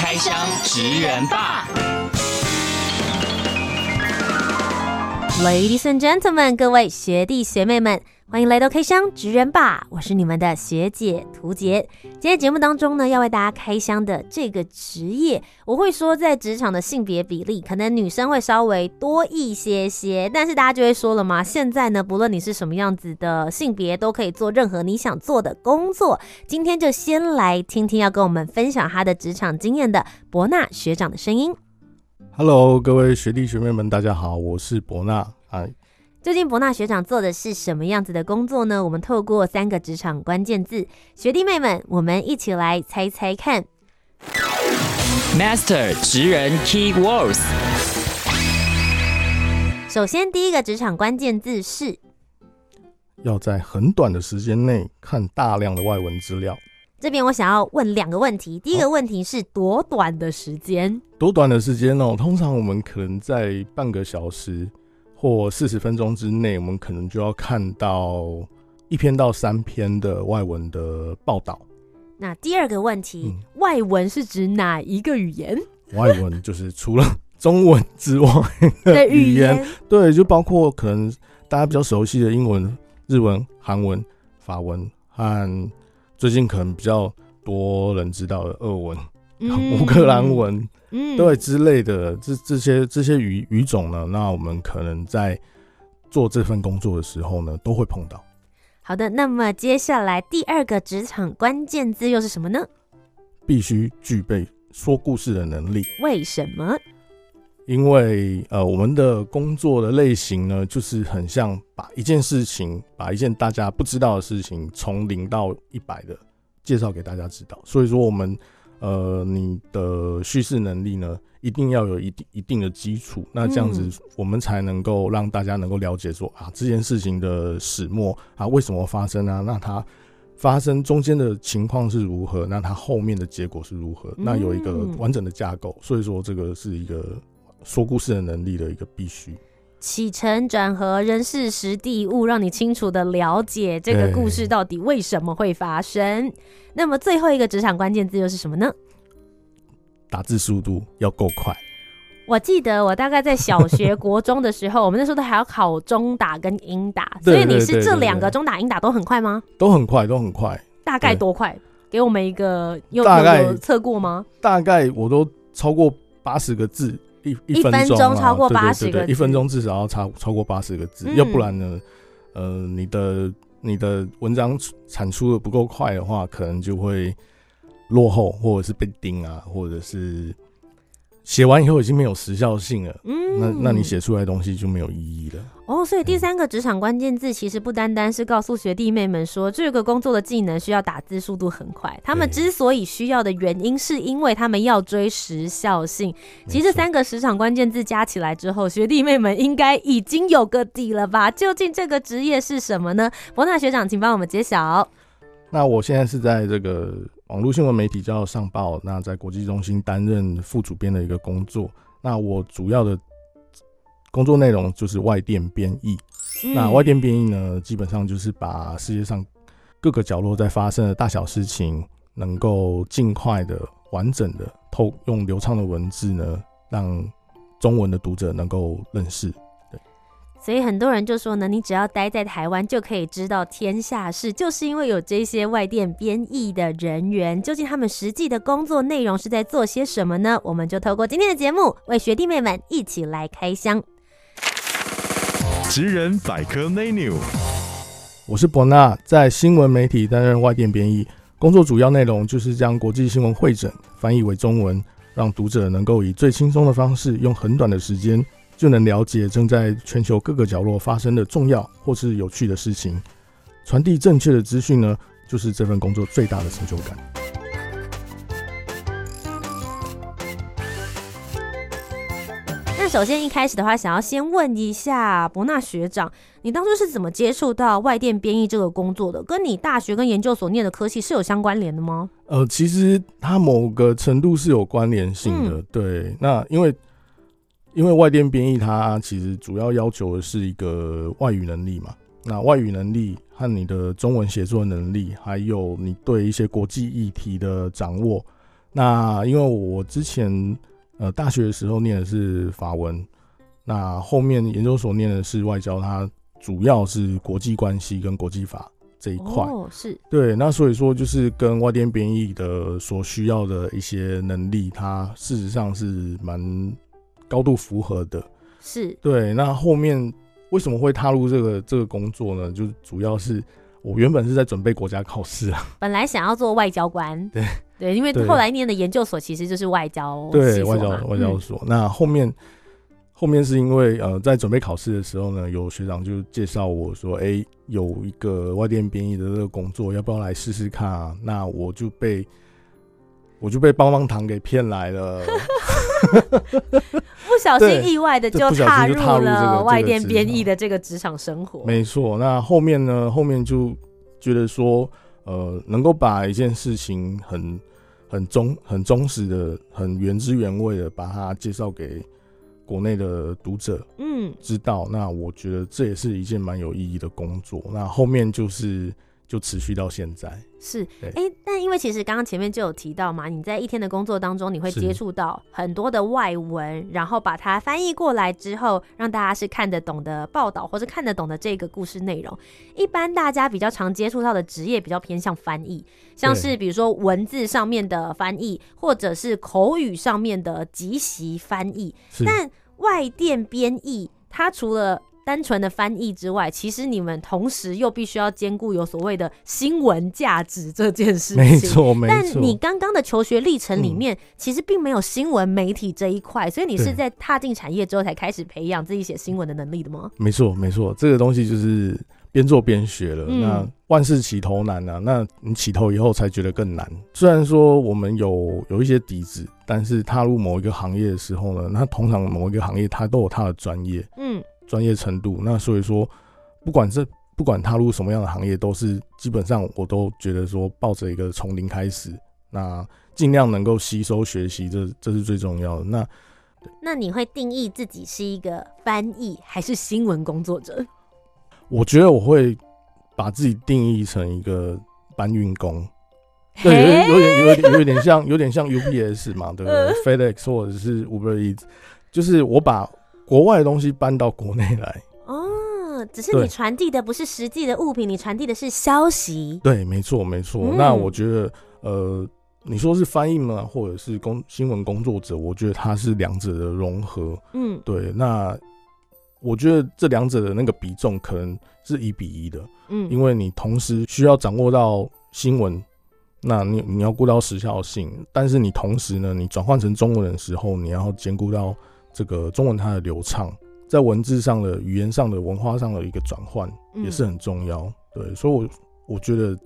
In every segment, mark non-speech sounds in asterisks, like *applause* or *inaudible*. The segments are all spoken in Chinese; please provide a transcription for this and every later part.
开箱职人吧，Ladies and gentlemen，各位学弟学妹们。欢迎来到开箱职人吧，我是你们的学姐涂洁。今天节目当中呢，要为大家开箱的这个职业，我会说在职场的性别比例，可能女生会稍微多一些些，但是大家就会说了嘛，现在呢，不论你是什么样子的性别，都可以做任何你想做的工作。今天就先来听听要跟我们分享他的职场经验的伯纳学长的声音。Hello，各位学弟学妹们，大家好，我是伯纳。哎。究竟伯纳学长做的是什么样子的工作呢？我们透过三个职场关键字，学弟妹们，我们一起来猜猜看。Master 职人 Key Words。首先，第一个职场关键字是要在很短的时间内看大量的外文资料。这边我想要问两个问题，第一个问题是多短的时间？哦，多短的时间哦？通常我们可能在半个小时。或四十分钟之内，我们可能就要看到一篇到三篇的外文的报道。那第二个问题，嗯、外文是指哪一个语言？外文就是除了中文之外的语言，对，就包括可能大家比较熟悉的英文、日文、韩文、法文和最近可能比较多人知道的俄文、嗯、*laughs* 乌克兰文。嗯，对之类的，这这些这些语语种呢，那我们可能在做这份工作的时候呢，都会碰到。好的，那么接下来第二个职场关键字又是什么呢？必须具备说故事的能力。为什么？因为呃，我们的工作的类型呢，就是很像把一件事情，把一件大家不知道的事情，从零到一百的介绍给大家知道。所以说我们。呃，你的叙事能力呢，一定要有一定一定的基础，那这样子我们才能够让大家能够了解说啊，这件事情的始末啊，为什么发生啊？那它发生中间的情况是如何？那它后面的结果是如何？那有一个完整的架构，所以说这个是一个说故事的能力的一个必须。起承转合、人事时地物，让你清楚的了解这个故事到底为什么会发生。那么最后一个职场关键字又是什么呢？打字速度要够快。我记得我大概在小学、国中的时候，*laughs* 我们那时候都还要考中打跟英打，所以你是这两个中打、英打都很快吗？都很快，都很快。大概多快？给我们一个有大概测过吗？大概我都超过八十个字。一一分钟超过八十个字，一分钟至少要超超过八十个字，要不然呢，呃，你的你的文章产出的不够快的话，可能就会落后，或者是被盯啊，或者是。写完以后已经没有时效性了，嗯，那那你写出来的东西就没有意义了。哦，所以第三个职场关键字其实不单单是告诉学弟妹们说这个工作的技能需要打字速度很快，他们之所以需要的原因是因为他们要追时效性。其实这三个职场关键字加起来之后，学弟妹们应该已经有个底了吧？究竟这个职业是什么呢？伯纳学长，请帮我们揭晓。那我现在是在这个。网络新闻媒体叫上报，那在国际中心担任副主编的一个工作。那我主要的工作内容就是外电编译。嗯、那外电编译呢，基本上就是把世界上各个角落在发生的大小事情，能够尽快的、完整的透用流畅的文字呢，让中文的读者能够认识。所以很多人就说呢，你只要待在台湾就可以知道天下事，就是因为有这些外电编译的人员。究竟他们实际的工作内容是在做些什么呢？我们就透过今天的节目，为学弟妹们一起来开箱。职人百科 menu，我是伯纳，在新闻媒体担任外电编译，工作主要内容就是将国际新闻汇整、翻译为中文，让读者能够以最轻松的方式，用很短的时间。就能了解正在全球各个角落发生的重要或是有趣的事情，传递正确的资讯呢，就是这份工作最大的成就感。那首先一开始的话，想要先问一下伯纳学长，你当初是怎么接触到外电编译这个工作的？跟你大学跟研究所念的科系是有相关联的吗？呃，其实它某个程度是有关联性的。嗯、对，那因为因为外电编译它其实主要要求的是一个外语能力嘛。那外语能力和你的中文写作能力，还有你对一些国际议题的掌握。那因为我之前呃大学的时候念的是法文，那后面研究所念的是外交，它主要是国际关系跟国际法这一块。哦，是。对，那所以说就是跟外电编译的所需要的一些能力，它事实上是蛮高度符合的。是。对，那后面为什么会踏入这个这个工作呢？就主要是我原本是在准备国家考试啊，*laughs* 本来想要做外交官。对。对，因为后来念的研究所其实就是外交，对外交外交所。嗯、那后面后面是因为呃，在准备考试的时候呢，有学长就介绍我说，哎、欸，有一个外电编译的这个工作，要不要来试试看啊？那我就被我就被棒棒糖给骗来了，*laughs* 不小心意外的就踏入了外电编译的这个职场生活。没错，那后面呢，后面就觉得说。呃，能够把一件事情很、很忠、很忠实的、很原汁原味的把它介绍给国内的读者，嗯，知道，那我觉得这也是一件蛮有意义的工作。那后面就是。就持续到现在。是，哎、欸，但因为其实刚刚前面就有提到嘛，你在一天的工作当中，你会接触到很多的外文，然后把它翻译过来之后，让大家是看得懂的报道，或是看得懂的这个故事内容。一般大家比较常接触到的职业比较偏向翻译，像是比如说文字上面的翻译，或者是口语上面的即席翻译。但外电编译，它除了单纯的翻译之外，其实你们同时又必须要兼顾有所谓的新闻价值这件事情。没错，没错。但你刚刚的求学历程里面，嗯、其实并没有新闻媒体这一块，所以你是在踏进产业之后才开始培养自己写新闻的能力的吗？没错，没错。这个东西就是边做边学了。嗯、那万事起头难啊，那你起头以后才觉得更难。虽然说我们有有一些底子，但是踏入某一个行业的时候呢，那通常某一个行业它都有它的专业。嗯。专业程度，那所以说，不管是不管踏入什么样的行业，都是基本上我都觉得说，抱着一个从零开始，那尽量能够吸收学习，这这是最重要的。那那你会定义自己是一个翻译还是新闻工作者？我觉得我会把自己定义成一个搬运工，*laughs* 对，有有点有点有点像有点像 UPS 嘛，对不对？FedEx 或者是 Uber Eats，就是我把。国外的东西搬到国内来哦，只是你传递的不是实际的物品，你传递的是消息。对，没错，没错。嗯、那我觉得，呃，你说是翻译嘛？或者是工新闻工作者？我觉得它是两者的融合。嗯，对。那我觉得这两者的那个比重可能是一比一的。嗯，因为你同时需要掌握到新闻，那你你要顾到时效性，但是你同时呢，你转换成中文的时候，你要兼顾到。这个中文它的流畅，在文字上的、语言上的、文化上的一个转换也是很重要。嗯、对，所以我，我我觉得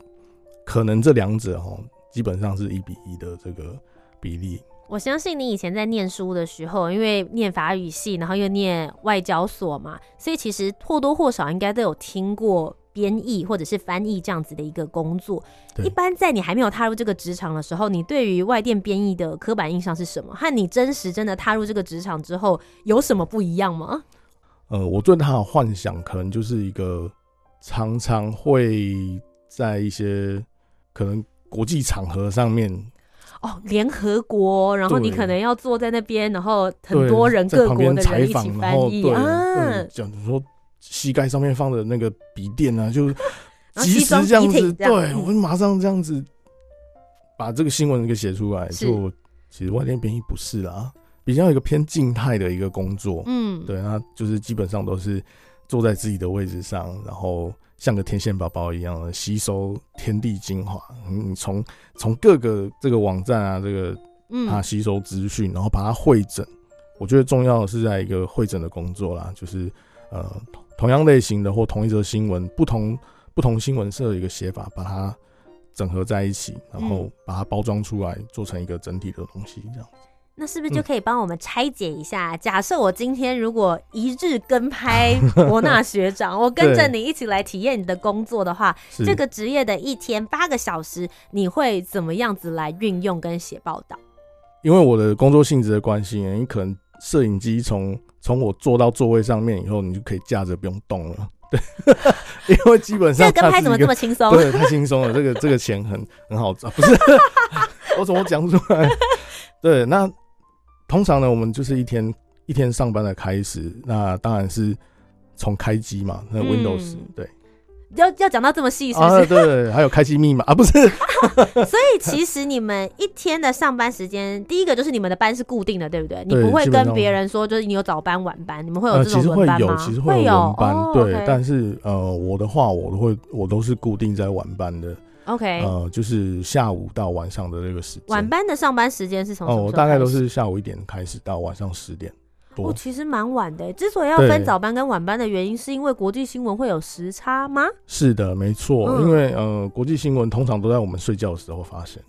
可能这两者哈，基本上是一比一的这个比例。我相信你以前在念书的时候，因为念法语系，然后又念外交所嘛，所以其实或多或少应该都有听过。编译或者是翻译这样子的一个工作，一般在你还没有踏入这个职场的时候，你对于外电编译的刻板印象是什么？和你真实真的踏入这个职场之后有什么不一样吗？呃，我对他的幻想可能就是一个常常会在一些可能国际场合上面哦，联合国，然后你可能要坐在那边，然后很多人各国的人一起翻译啊，讲说。膝盖上面放的那个笔电啊，就 *laughs* 及时这样子，对，我们马上这样子把这个新闻给写出来。就其实外电编译不是啦，比较一个偏静态的一个工作。嗯，对，那就是基本上都是坐在自己的位置上，然后像个天线宝宝一样的吸收天地精华。你从从各个这个网站啊，这个它吸收资讯，然后把它汇整。我觉得重要的是在一个会诊的工作啦，就是呃。同样类型的或同一则新闻，不同不同新闻社的一个写法，把它整合在一起，然后把它包装出来，做成一个整体的东西，这样。那是不是就可以帮我们拆解一下？嗯、*laughs* 假设我今天如果一日跟拍 *laughs* 伯纳学长，我跟着你一起来体验你的工作的话，这个职业的一天八个小时，你会怎么样子来运用跟写报道？因为我的工作性质的关系，你可能摄影机从从我坐到座位上面以后，你就可以架着不用动了。*laughs* 对，因为基本上这个跟拍怎么这么轻松？对，太轻松了。这个这个钱很很好赚，不是？*laughs* 我怎么讲出来？对，那通常呢，我们就是一天一天上班的开始，那当然是从开机嘛，那 Windows、嗯、对。要要讲到这么细，是不是？啊，对，还有开机密码啊，不是。*laughs* 所以其实你们一天的上班时间，第一个就是你们的班是固定的，对不对？你不会跟别人说，就是你有早班晚班，你们会有这种轮班吗？其实会有，其实会有轮班，对。但是呃，我的话，我都会，我都是固定在晚班的。OK，呃，就是下午到晚上的那个时间。晚班的上班时间是从哦，我大概都是下午一点开始到晚上十点。我、哦、其实蛮晚的，之所以要分早班跟晚班的原因，是因为国际新闻会有时差吗？是的，没错，嗯、因为呃，国际新闻通常都在我们睡觉的时候发生。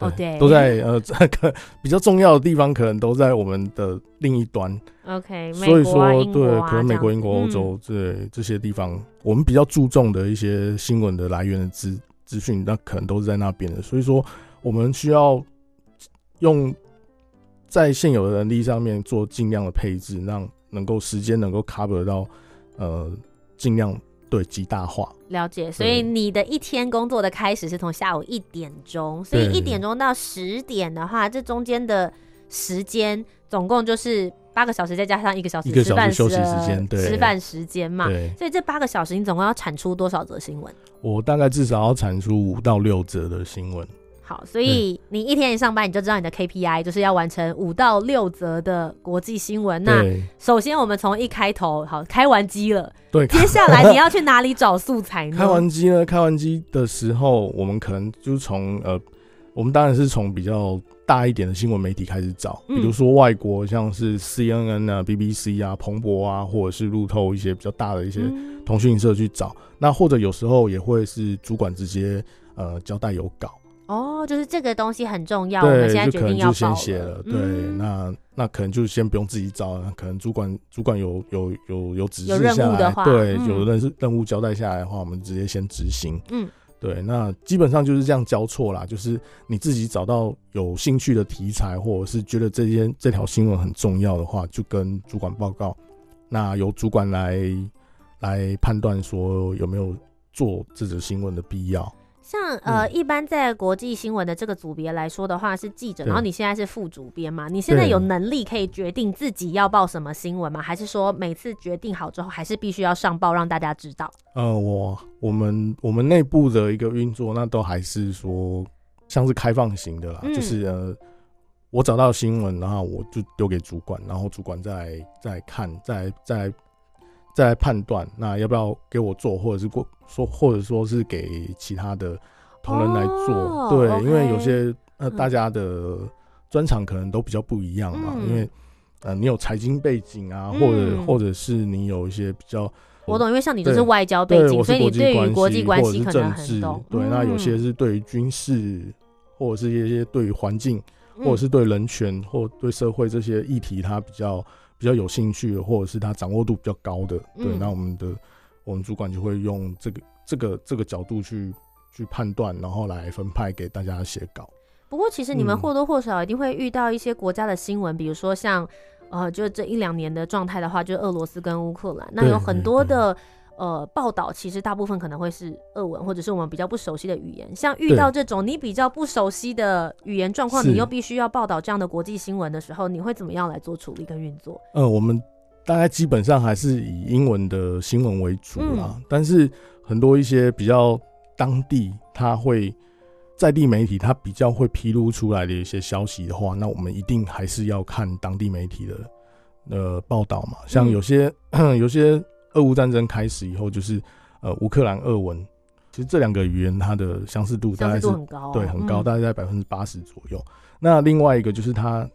哦，对，都在呃 *laughs* 这个比较重要的地方，可能都在我们的另一端。OK，所以说，啊、对，可能美国、英国、欧洲这这些地方，我们比较注重的一些新闻的来源的资资讯，那可能都是在那边的。所以说，我们需要用。在现有的能力上面做尽量的配置，让能够时间能够 cover 到，呃，尽量对极大化。了解，所以你的一天工作的开始是从下午一点钟，所以一点钟到十点的话，这中间的时间总共就是八个小时，再加上一个小时吃饭休息时间，对，吃饭时间嘛。所以这八个小时你总共要产出多少则新闻？我大概至少要产出五到六则的新闻。好，所以你一天一上班，你就知道你的 KPI 就是要完成五到六则的国际新闻。那首先，我们从一开头，好，开完机了。对，接下来你要去哪里找素材呢？开完机呢？开完机的时候，我们可能就从呃，我们当然是从比较大一点的新闻媒体开始找，比如说外国像是 CNN 啊、BBC 啊、彭博啊，或者是路透一些比较大的一些通讯社去找。那或者有时候也会是主管直接呃交代有稿。哦，就是这个东西很重要，我们现在决定要报了。写了，对，嗯、那那可能就先不用自己找了，可能主管主管有有有有指示下来，对，嗯、有任任务交代下来的话，我们直接先执行。嗯，对，那基本上就是这样交错啦，就是你自己找到有兴趣的题材，或者是觉得这件这条新闻很重要的话，就跟主管报告，那由主管来来判断说有没有做这则新闻的必要。像呃，一般在国际新闻的这个组别来说的话，是记者，然后你现在是副主编嘛？你现在有能力可以决定自己要报什么新闻吗？还是说每次决定好之后，还是必须要上报让大家知道？呃，我我们我们内部的一个运作，那都还是说像是开放型的啦，嗯、就是呃，我找到新闻，然后我就丢给主管，然后主管再再看，再再。再来判断，那要不要给我做，或者是过说，或者说是给其他的同仁来做？哦、对，okay、因为有些呃，大家的专长可能都比较不一样嘛。嗯、因为呃，你有财经背景啊，或者、嗯、或者是你有一些比较，我懂，因为像你就是外交背景，所以你对于国际关系可能很懂。对，那有些是对于军事，或者是一些对于环境，或者是对人权或对社会这些议题，它比较。比较有兴趣的，或者是他掌握度比较高的，对，嗯、那我们的我们主管就会用这个这个这个角度去去判断，然后来分派给大家写稿。不过，其实你们或多或少一定会遇到一些国家的新闻，嗯、比如说像呃，就这一两年的状态的话，就是俄罗斯跟乌克兰，那有很多的。呃，报道其实大部分可能会是俄文，或者是我们比较不熟悉的语言。像遇到这种你比较不熟悉的语言状况，你又必须要报道这样的国际新闻的时候，你会怎么样来做处理跟运作？呃，我们大概基本上还是以英文的新闻为主啦。嗯、但是很多一些比较当地，他会在地媒体，他比较会披露出来的一些消息的话，那我们一定还是要看当地媒体的呃报道嘛。像有些、嗯、有些。*clears throat* 俄乌战争开始以后，就是呃乌克兰俄文，其实这两个语言它的相似度大概是很高，对，很高，大概在百分之八十左右。嗯、那另外一个就是它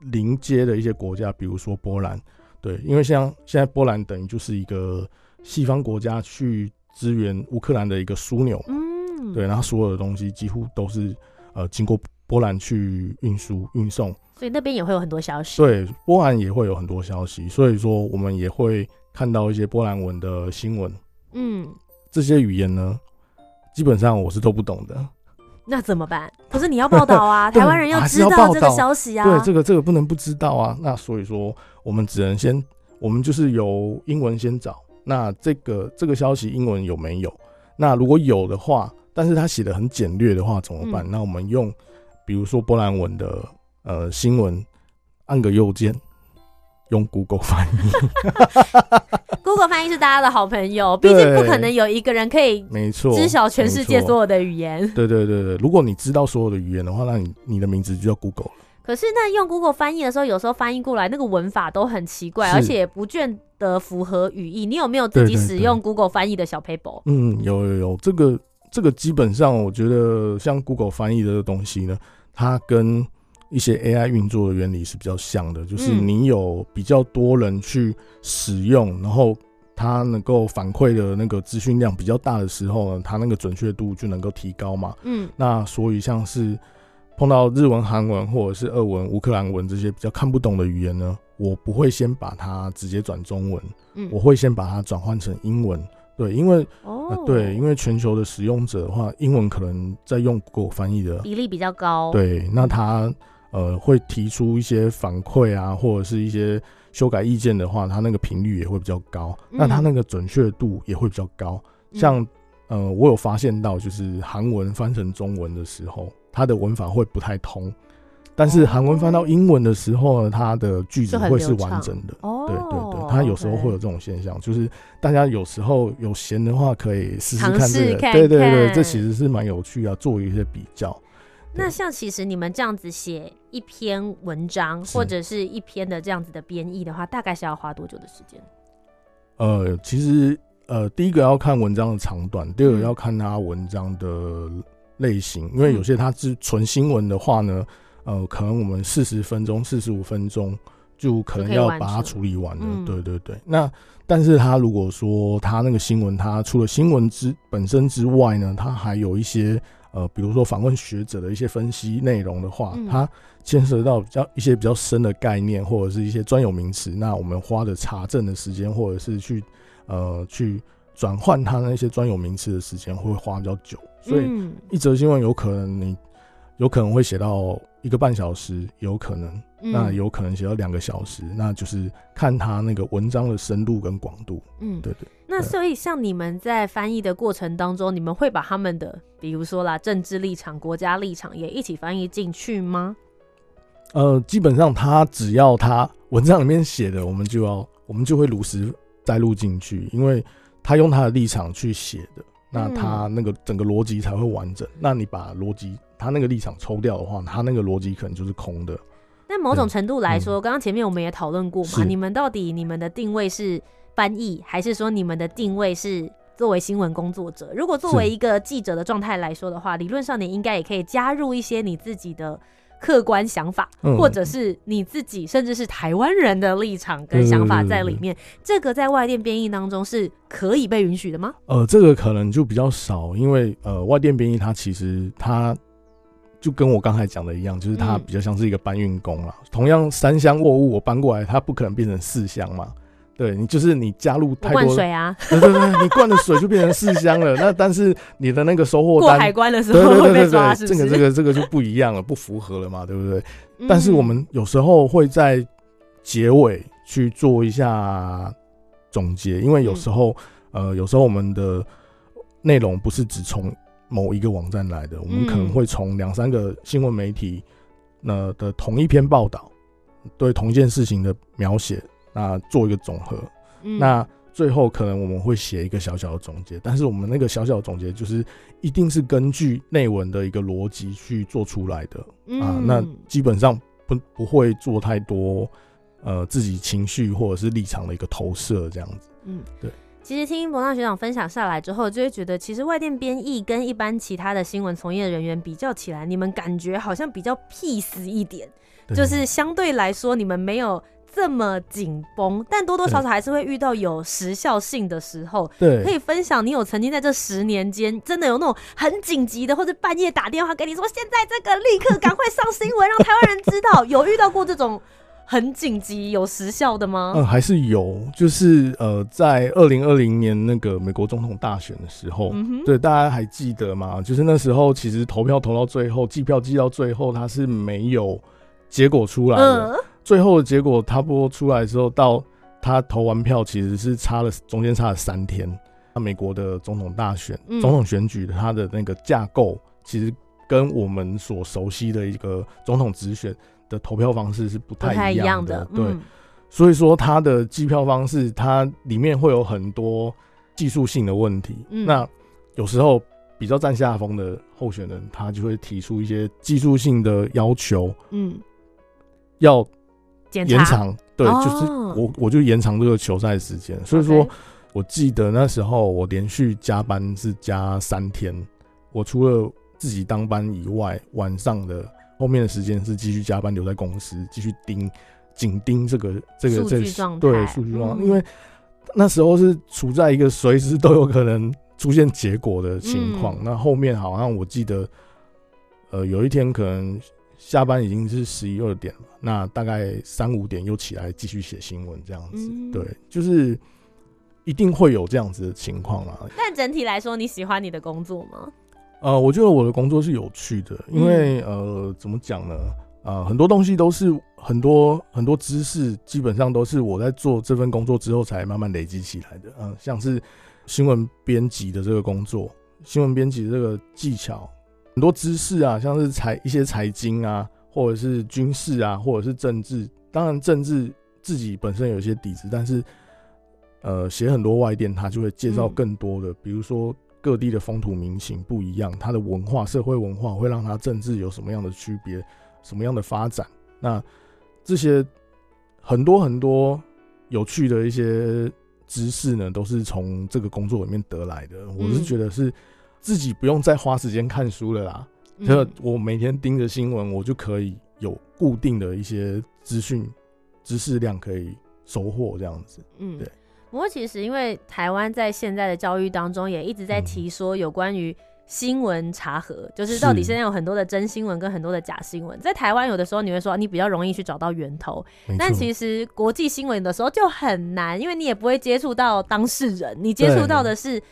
邻接的一些国家，比如说波兰，对，因为像现在波兰等于就是一个西方国家去支援乌克兰的一个枢纽，嗯，对，然后所有的东西几乎都是呃经过波兰去运输运送，所以那边也会有很多消息。对，波兰也会有很多消息，所以说我们也会看到一些波兰文的新闻。嗯，这些语言呢，基本上我是都不懂的。那怎么办？可是你要报道啊，*laughs* 台湾人要知道这个消息啊。对，这个这个不能不知道啊。那所以说，我们只能先，我们就是由英文先找。那这个这个消息英文有没有？那如果有的话，但是他写的很简略的话怎么办？嗯、那我们用，比如说波兰文的呃新闻，按个右键。用 Google 翻译，Google 翻译是大家的好朋友，*laughs* 毕竟不可能有一个人可以没错知晓全世界所有的语言。对对对对，如果你知道所有的语言的话，那你你的名字就叫 Google 了。可是那用 Google 翻译的时候，有时候翻译过来那个文法都很奇怪，而且也不见得符合语义。你有没有自己使用 Google 翻译的小 paper？嗯，有有有，这个这个基本上我觉得像 Google 翻译的这个东西呢，它跟一些 AI 运作的原理是比较像的，就是你有比较多人去使用，嗯、然后它能够反馈的那个资讯量比较大的时候呢，它那个准确度就能够提高嘛。嗯，那所以像是碰到日文、韩文或者是俄文、乌克兰文这些比较看不懂的语言呢，我不会先把它直接转中文，嗯，我会先把它转换成英文。对，因为哦、呃，对，因为全球的使用者的话，英文可能在用 Google 翻译的比例比较高。对，那他。呃，会提出一些反馈啊，或者是一些修改意见的话，他那个频率也会比较高，嗯、那他那个准确度也会比较高。像呃，我有发现到，就是韩文翻成中文的时候，它的文法会不太通，但是韩文翻到英文的时候呢，它的句子会是完整的。哦，对对对，它有时候会有这种现象，就是大家有时候有闲的话，可以试试看对对对，这其实是蛮有趣啊，做一些比较。那像其实你们这样子写一篇文章或者是一篇的这样子的编译的话，大概是要花多久的时间？呃，其实呃，第一个要看文章的长短，第二个要看它文章的类型，因为有些它是纯新闻的话呢，呃，可能我们四十分钟、四十五分钟就可能要把它处理完了。对对对。那但是他如果说他那个新闻，他除了新闻之本身之外呢，他还有一些。呃，比如说访问学者的一些分析内容的话，嗯、它牵涉到比较一些比较深的概念，或者是一些专有名词。那我们花的查证的时间，或者是去呃去转换它那些专有名词的时间，会花比较久。所以一则新闻有可能你有可能会写到一个半小时，有可能，嗯、那有可能写到两个小时，那就是看他那个文章的深度跟广度。嗯，对对。那所以，像你们在翻译的过程当中，你们会把他们的，比如说啦，政治立场、国家立场也一起翻译进去吗？呃，基本上他只要他文章里面写的，我们就要，我们就会如实摘录进去，因为他用他的立场去写的，那他那个整个逻辑才会完整。嗯、那你把逻辑他那个立场抽掉的话，他那个逻辑可能就是空的。那某种程度来说，刚刚、嗯、前面我们也讨论过嘛，你们到底你们的定位是？翻译，还是说你们的定位是作为新闻工作者？如果作为一个记者的状态来说的话，理论上你应该也可以加入一些你自己的客观想法，嗯、或者是你自己甚至是台湾人的立场跟想法在里面。这个在外电编译当中是可以被允许的吗？呃，这个可能就比较少，因为呃，外电编译它其实它就跟我刚才讲的一样，就是它比较像是一个搬运工啦。嗯、同样三箱货物我搬过来，它不可能变成四箱嘛。对你就是你加入太多水啊，*laughs* 对对对，你灌的水就变成四箱了。那但是你的那个收货单过海关的时候会被抓，是不是？这个这个这个就不一样了，不符合了嘛，对不对？但是我们有时候会在结尾去做一下总结，因为有时候呃，有时候我们的内容不是只从某一个网站来的，我们可能会从两三个新闻媒体那的同一篇报道，对同一件事情的描写。那做一个总和，嗯、那最后可能我们会写一个小小的总结，但是我们那个小小的总结就是一定是根据内文的一个逻辑去做出来的、嗯、啊，那基本上不不会做太多呃自己情绪或者是立场的一个投射这样子，嗯，对。其实听伯纳学长分享下来之后，就会觉得其实外电编译跟一般其他的新闻从业人员比较起来，你们感觉好像比较 peace 一点，就是相对来说你们没有。这么紧绷，但多多少少还是会遇到有时效性的时候。对，可以分享你有曾经在这十年间，真的有那种很紧急的，或者半夜打电话给你说，现在这个立刻赶快上新闻，让台湾人知道。有遇到过这种很紧急有时效的吗？嗯，*laughs* 还是有，就是呃，在二零二零年那个美国总统大选的时候，嗯、对，大家还记得吗？就是那时候其实投票投到最后，计票计到最后，它是没有结果出来的。嗯最后的结果，他播出来之后，到他投完票，其实是差了中间差了三天。那美国的总统大选、嗯、总统选举，它的那个架构，其实跟我们所熟悉的一个总统直选的投票方式是不太一样的。样的对，嗯、所以说它的计票方式，它里面会有很多技术性的问题。嗯、那有时候比较占下风的候选人，他就会提出一些技术性的要求。嗯，要。延长对，哦、就是我我就延长这个球赛时间，所以说我记得那时候我连续加班是加三天，我除了自己当班以外，晚上的后面的时间是继续加班留在公司，继续盯紧盯这个这个这个对数据状况，因为那时候是处在一个随时都有可能出现结果的情况，嗯、那后面好像我记得，呃，有一天可能。下班已经是十一二点了，那大概三五点又起来继续写新闻，这样子，嗯、对，就是一定会有这样子的情况啊。但整体来说，你喜欢你的工作吗？呃，我觉得我的工作是有趣的，因为、嗯、呃，怎么讲呢？呃，很多东西都是很多很多知识，基本上都是我在做这份工作之后才慢慢累积起来的。嗯、呃，像是新闻编辑的这个工作，新闻编辑的这个技巧。很多知识啊，像是财一些财经啊，或者是军事啊，或者是政治。当然，政治自己本身有一些底子，但是呃，写很多外电，他就会介绍更多的，嗯、比如说各地的风土民情不一样，它的文化、社会文化会让它政治有什么样的区别，什么样的发展。那这些很多很多有趣的一些知识呢，都是从这个工作里面得来的。我是觉得是。自己不用再花时间看书了啦，就、嗯、我每天盯着新闻，我就可以有固定的一些资讯、知识量可以收获这样子。嗯，对。不过其实因为台湾在现在的教育当中也一直在提说有关于新闻查核，嗯、就是到底现在有很多的真新闻跟很多的假新闻。在台湾有的时候你会说你比较容易去找到源头，但其实国际新闻的时候就很难，因为你也不会接触到当事人，你接触到的是。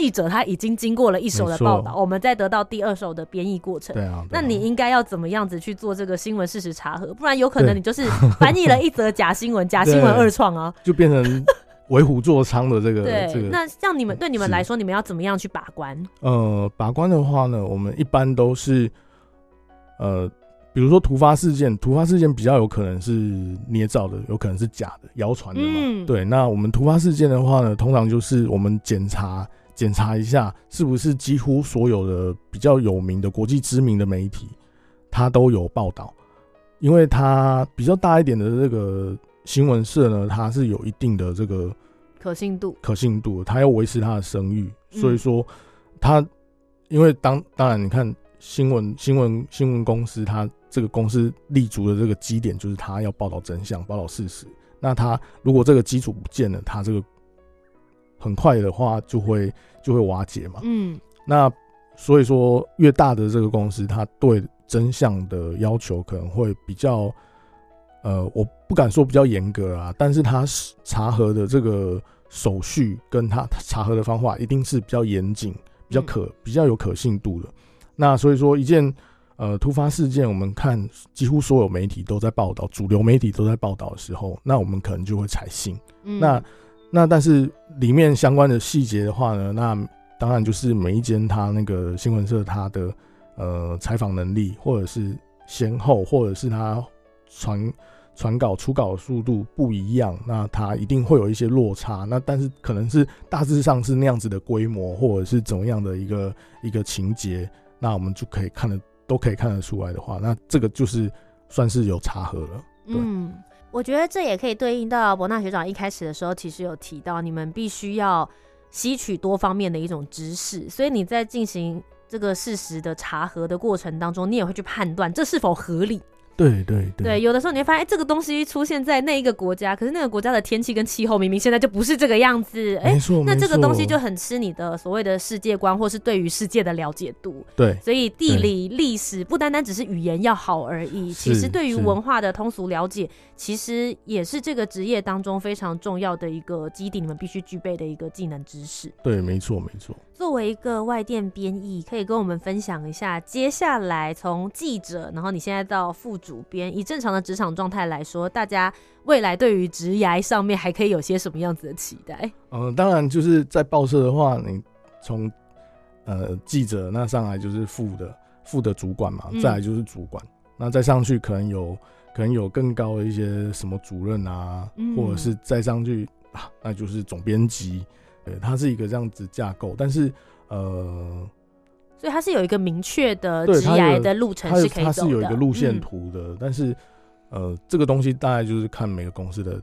记者他已经经过了一手的报道，我们再得到第二手的编译过程。对啊，那你应该要怎么样子去做这个新闻事实查核？不然有可能你就是 *laughs* 翻译了一则假新闻，假新闻二创啊，*laughs* 就变成为虎作伥的这个。*laughs* 对，这个、那像你们对你们来说，你们要怎么样去把关？呃，把关的话呢，我们一般都是呃，比如说突发事件，突发事件比较有可能是捏造的，有可能是假的、谣传的嘛。嗯、对，那我们突发事件的话呢，通常就是我们检查。检查一下是不是几乎所有的比较有名的国际知名的媒体，它都有报道，因为它比较大一点的这个新闻社呢，它是有一定的这个可信度，可信度，它要维持它的声誉，所以说它因为当当然你看新闻新闻新闻公司，它这个公司立足的这个基点就是它要报道真相，报道事实，那它如果这个基础不见了，它这个。很快的话就会就会瓦解嘛。嗯，那所以说越大的这个公司，它对真相的要求可能会比较，呃，我不敢说比较严格啊，但是它查核的这个手续跟它查核的方法一定是比较严谨、比较可、比较有可信度的。那所以说一件呃突发事件，我们看几乎所有媒体都在报道，主流媒体都在报道的时候，那我们可能就会采信。嗯，那。那但是里面相关的细节的话呢，那当然就是每一间他那个新闻社他的呃采访能力，或者是先后，或者是他传传稿出稿的速度不一样，那他一定会有一些落差。那但是可能是大致上是那样子的规模，或者是怎么样的一个一个情节，那我们就可以看得都可以看得出来的话，那这个就是算是有查核了。对。我觉得这也可以对应到伯纳学长一开始的时候，其实有提到你们必须要吸取多方面的一种知识，所以你在进行这个事实的查核的过程当中，你也会去判断这是否合理。对对对，对，有的时候你会发现，哎，这个东西出现在那一个国家，可是那个国家的天气跟气候明明现在就不是这个样子，哎，没错，那这个东西就很吃你的所谓的世界观，或是对于世界的了解度。对，所以地理历史不单单只是语言要好而已，其实对于文化的通俗了解，其实也是这个职业当中非常重要的一个基底，你们必须具备的一个技能知识。对，没错，没错。作为一个外电编译，可以跟我们分享一下，接下来从记者，然后你现在到副主编，以正常的职场状态来说，大家未来对于职涯上面还可以有些什么样子的期待？嗯、呃，当然就是在报社的话，你从呃记者那上来就是副的副的主管嘛，再来就是主管，嗯、那再上去可能有可能有更高的一些什么主任啊，嗯、或者是再上去啊，那就是总编辑。对，它是一个这样子架构，但是呃，所以它是有一个明确的职涯的路程是可以走的，它是有一个路线图的。嗯、但是呃，这个东西大概就是看每个公司的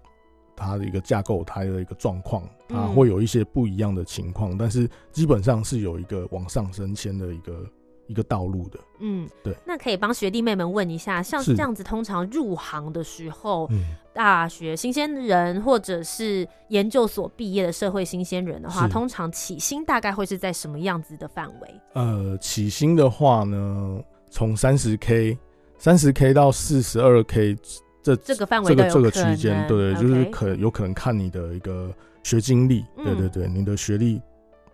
它的一个架构，它的一个状况，它会有一些不一样的情况，嗯、但是基本上是有一个往上升迁的一个。一个道路的，嗯，对，那可以帮学弟妹们问一下，像这样子，通常入行的时候，嗯，大学新鲜人或者是研究所毕业的社会新鲜人的话，通常起薪大概会是在什么样子的范围？呃，起薪的话呢，从三十 K、三十 K 到四十二 K 这这个范围这个这个区间，对就是可有可能看你的一个学经历，对对对，你的学历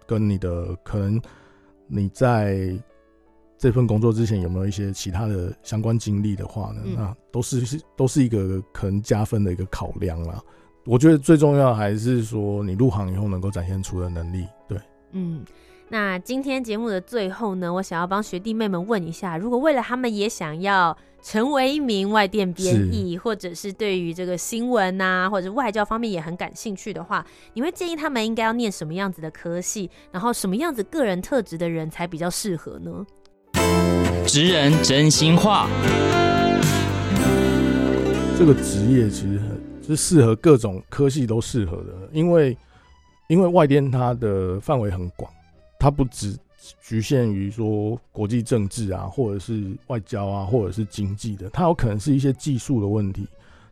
跟你的可能你在。这份工作之前有没有一些其他的相关经历的话呢？嗯、那都是是都是一个可能加分的一个考量啦。我觉得最重要还是说你入行以后能够展现出的能力。对，嗯，那今天节目的最后呢，我想要帮学弟妹们问一下：如果未来他们也想要成为一名外电编译，或者是对于这个新闻啊或者外交方面也很感兴趣的话，你会建议他们应该要念什么样子的科系？然后什么样子个人特质的人才比较适合呢？职人真心话，这个职业其实很是适合各种科系都适合的，因为因为外电它的范围很广，它不只局限于说国际政治啊，或者是外交啊，或者是经济的，它有可能是一些技术的问题。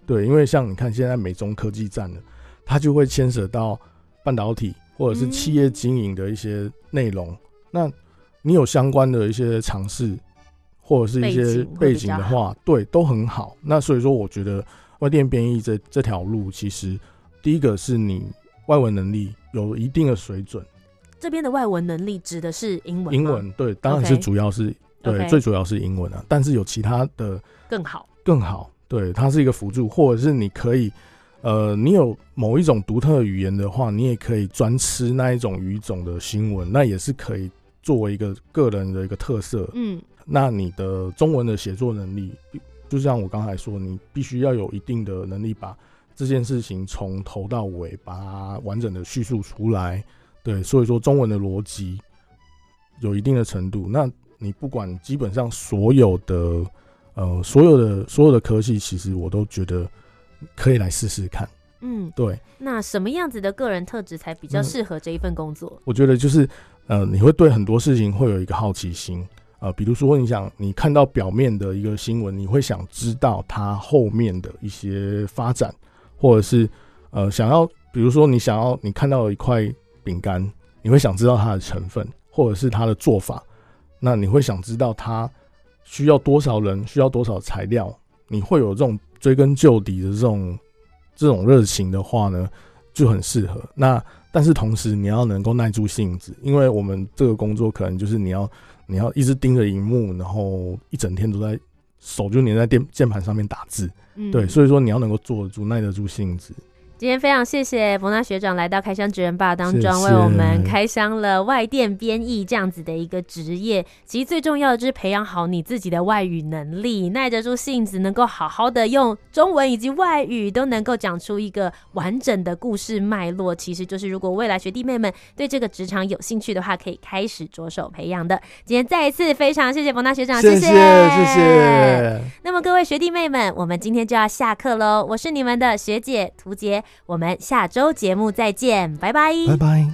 对，因为像你看现在美中科技战的，它就会牵扯到半导体或者是企业经营的一些内容。那你有相关的一些尝试，或者是一些背景的话，对，都很好。那所以说，我觉得外电编译这这条路，其实第一个是你外文能力有一定的水准。这边的外文能力指的是英文？英文对，当然是主要是.对.最主要是英文啊。但是有其他的更好，更好。对，它是一个辅助，或者是你可以，呃，你有某一种独特的语言的话，你也可以专吃那一种语种的新闻，那也是可以。作为一个个人的一个特色，嗯，那你的中文的写作能力，就像我刚才说，你必须要有一定的能力，把这件事情从头到尾把它完整的叙述出来。对，所以说中文的逻辑有一定的程度，那你不管基本上所有的呃所有的所有的科系，其实我都觉得可以来试试看。嗯，对。那什么样子的个人特质才比较适合这一份工作？我觉得就是。呃，你会对很多事情会有一个好奇心，呃，比如说你想你看到表面的一个新闻，你会想知道它后面的一些发展，或者是呃想要，比如说你想要你看到一块饼干，你会想知道它的成分或者是它的做法，那你会想知道它需要多少人，需要多少材料，你会有这种追根究底的这种这种热情的话呢，就很适合。那但是同时，你要能够耐住性子，因为我们这个工作可能就是你要你要一直盯着荧幕，然后一整天都在手就黏在键键盘上面打字，嗯、对，所以说你要能够坐得住、耐得住性子。今天非常谢谢伯纳学长来到开箱职人吧当中，为我们开箱了外电编译这样子的一个职业。其实最重要的就是培养好你自己的外语能力，耐得住性子，能够好好的用中文以及外语都能够讲出一个完整的故事脉络。其实就是如果未来学弟妹们对这个职场有兴趣的话，可以开始着手培养的。今天再一次非常谢谢伯纳学长，谢谢谢谢。谢谢，那么各位学弟妹们，我们今天就要下课喽。我是你们的学姐涂洁。我们下周节目再见，拜拜，拜拜。